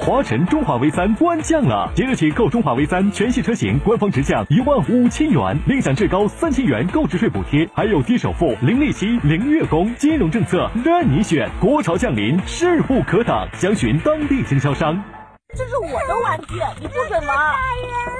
华晨中华 V 三官降了，即日起购中华 V 三全系车型，官方直降一万五千元，另享至高三千元购置税补贴，还有低首付、零利息、零月供，金融政策任你选。国潮降临，势不可挡，详询当地经销商。这是我的玩具，你不准玩。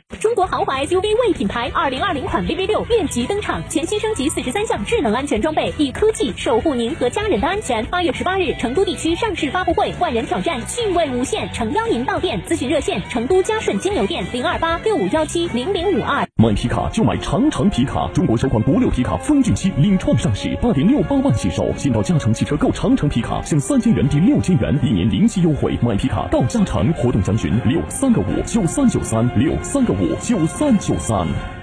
国豪华 SUV 魏品牌二零二零款 VV 六面级登场，全新升级四十三项智能安全装备，以科技守护您和家人的安全。八月十八日，成都地区上市发布会，万人挑战，趣味无限，诚邀您到店咨询热线：成都嘉顺金牛店零二八六五幺七零零五二。买皮卡就买长城皮卡，中国首款国六皮卡风骏七领创上市，八点六八万起售。先到嘉诚汽车购长城皮卡，享三千元抵六千元，一年零息优惠。买皮卡到嘉诚，活动详询六三个五九三九三六三个五九三九三。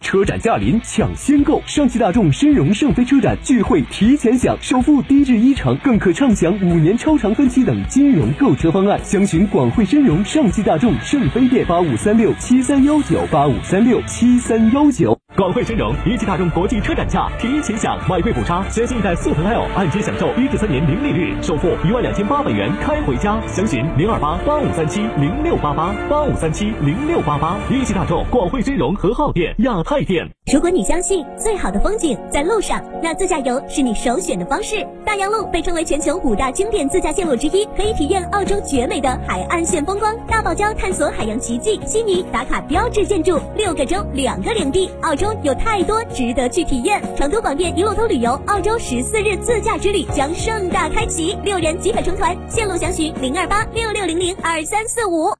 车展驾临，抢先购！上汽大众申荣圣飞车展聚会提前享，首付低至一成，更可畅享五年超长分期等金融购车方案。详询广汇申荣上汽大众圣飞店八五三六七三幺九八五三六七三幺九。广汇申荣一汽大众国际车展价提前享，买贵补差，全新一代速腾 L 按揭享受一至三年零利率，首付一万两千八百元开回家。详询零二八八五三七零六八八八五三七零六八八。一汽大众广汇申荣和浩店亚。太店。如果你相信最好的风景在路上，那自驾游是你首选的方式。大洋路被称为全球五大经典自驾线路之一，可以体验澳洲绝美的海岸线风光。大堡礁探索海洋奇迹，悉尼打卡标志建筑，六个州两个领地，澳洲有太多值得去体验。成都广电一路通旅游澳洲十四日自驾之旅将盛大开启，六人即可成团，线路详询零二八六六零零二三四五。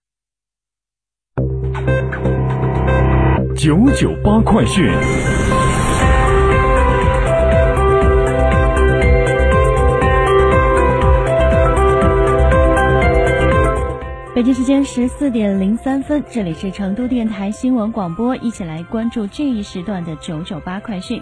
九九八快讯。北京时间十四点零三分，这里是成都电台新闻广播，一起来关注这一时段的九九八快讯。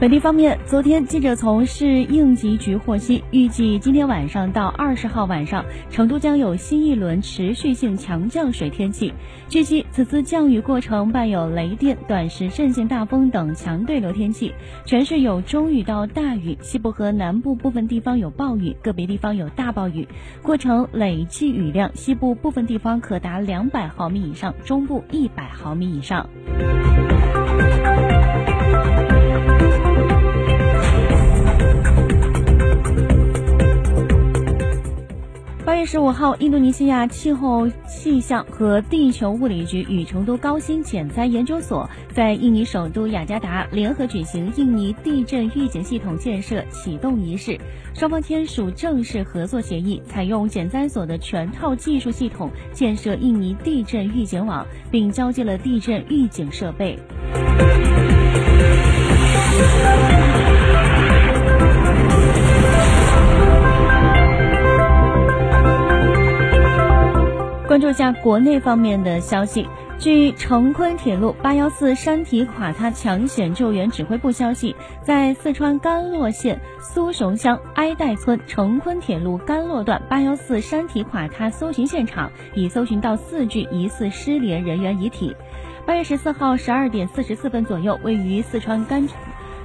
本地方面，昨天记者从市应急局获悉，预计今天晚上到二十号晚上，成都将有新一轮持续性强降水天气。据悉，此次降雨过程伴有雷电、短时阵性大风等强对流天气，全市有中雨到大雨，西部和南部部分地方有暴雨，个别地方有大暴雨。过程累计雨量，西部部分地方可达两百毫米以上，中部一百毫米以上。十五号，印度尼西亚气候气象和地球物理局与成都高新减灾研究所在印尼首都雅加达联合举行印尼地震预警系统建设启动仪式，双方签署正式合作协议，采用减灾所的全套技术系统建设印尼地震预警网，并交接了地震预警设备。关注一下国内方面的消息。据成昆铁路八幺四山体垮塌抢险救援指挥部消息，在四川甘洛县苏雄乡埃代村成昆铁路甘洛段八幺四山体垮塌搜寻现场，已搜寻到四具疑似失联人员遗体。八月十四号十二点四十四分左右，位于四川甘。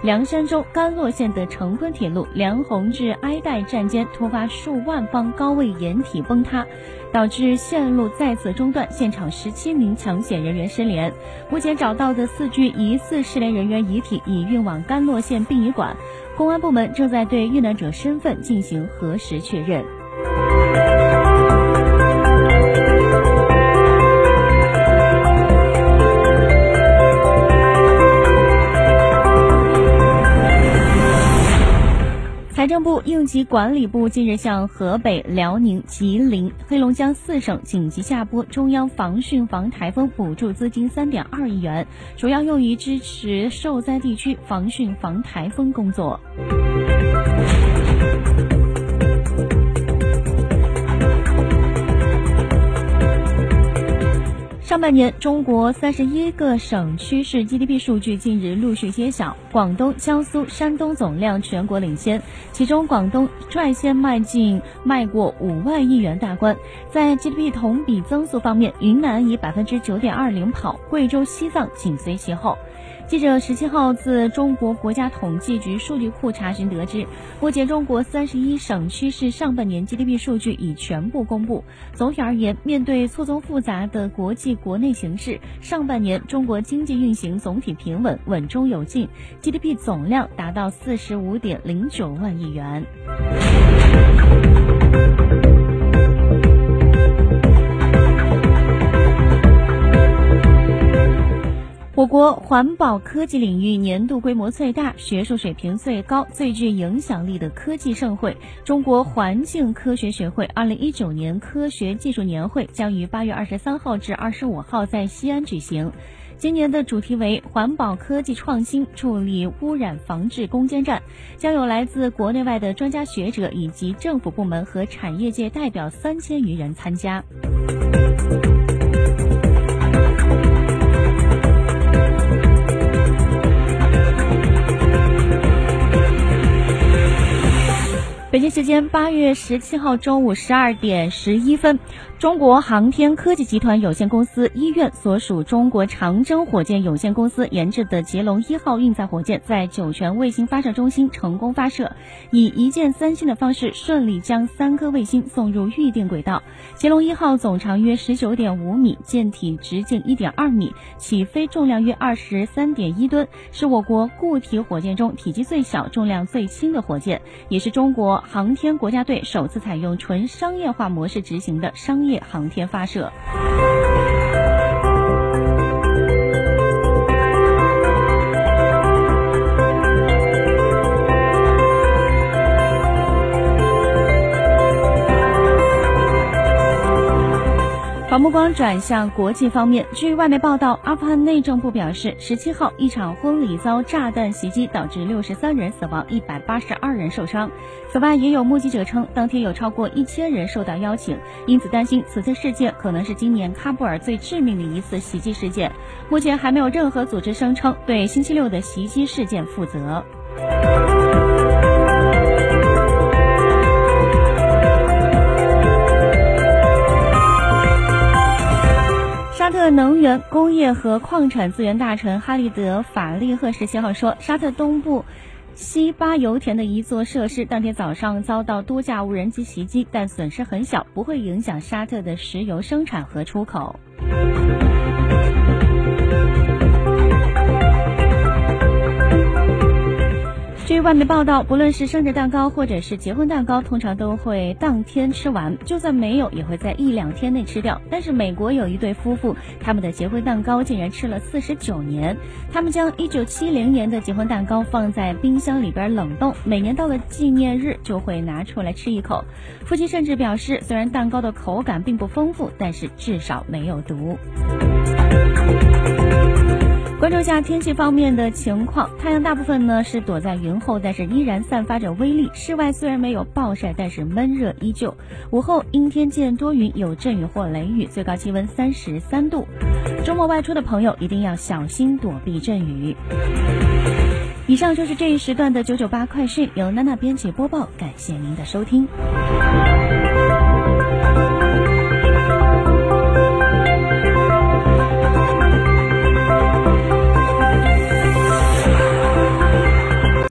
凉山州甘洛县的成昆铁路梁洪至哀岱站间突发数万方高位掩体崩塌，导致线路再次中断，现场十七名抢险人员失联。目前找到的四具疑似失联人员遗体已运往甘洛县殡仪馆，公安部门正在对遇难者身份进行核实确认。财政部、应急管理部近日向河北、辽宁、吉林、黑龙江四省紧急下拨中央防汛防台风补助资金三点二亿元，主要用于支持受灾地区防汛防台风工作。上半年，中国三十一个省区市 GDP 数据近日陆续揭晓，广东、江苏、山东总量全国领先，其中广东率先迈进迈过五万亿元大关。在 GDP 同比增速方面，云南以百分之九点二零跑，贵州、西藏紧随其后。记者十七号自中国国家统计局数据库查询得知，目前中国三十一省区市上半年 GDP 数据已全部公布。总体而言，面对错综复杂的国际国内形势，上半年中国经济运行总体平稳，稳中有进，GDP 总量达到四十五点零九万亿元。环保科技领域年度规模最大、学术水平最高、最具影响力的科技盛会——中国环境科学学会二零一九年科学技术年会将于八月二十三号至二十五号在西安举行。今年的主题为“环保科技创新，助力污染防治攻坚战”，将有来自国内外的专家学者以及政府部门和产业界代表三千余人参加。时间八月十七号中午十二点十一分。中国航天科技集团有限公司医院所属中国长征火箭有限公司研制的捷龙一号运载火箭在酒泉卫星发射中心成功发射，以一箭三星的方式顺利将三颗卫星送入预定轨道。捷龙一号总长约十九点五米，舰体直径一点二米，起飞重量约二十三点一吨，是我国固体火箭中体积最小、重量最轻的火箭，也是中国航航天国家队首次采用纯商业化模式执行的商业。航天发射。把目光转向国际方面，据外媒报道，阿富汗内政部表示，十七号一场婚礼遭炸弹袭击，导致六十三人死亡，一百八十二人受伤。此外，也有目击者称，当天有超过一千人受到邀请，因此担心此次事件可能是今年喀布尔最致命的一次袭击事件。目前还没有任何组织声称对星期六的袭击事件负责。能源、工业和矿产资源大臣哈利德·法利赫十七号说，沙特东部西巴油田的一座设施当天早上遭到多架无人机袭击，但损失很小，不会影响沙特的石油生产和出口。据外媒报道，不论是生日蛋糕或者是结婚蛋糕，通常都会当天吃完，就算没有，也会在一两天内吃掉。但是美国有一对夫妇，他们的结婚蛋糕竟然吃了四十九年。他们将一九七零年的结婚蛋糕放在冰箱里边冷冻，每年到了纪念日就会拿出来吃一口。夫妻甚至表示，虽然蛋糕的口感并不丰富，但是至少没有毒。关注一下天气方面的情况，太阳大部分呢是躲在云后，但是依然散发着威力。室外虽然没有暴晒，但是闷热依旧。午后阴天见多云，有阵雨或雷雨，最高气温三十三度。周末外出的朋友一定要小心躲避阵雨。以上就是这一时段的九九八快讯，由娜娜编辑播报，感谢您的收听。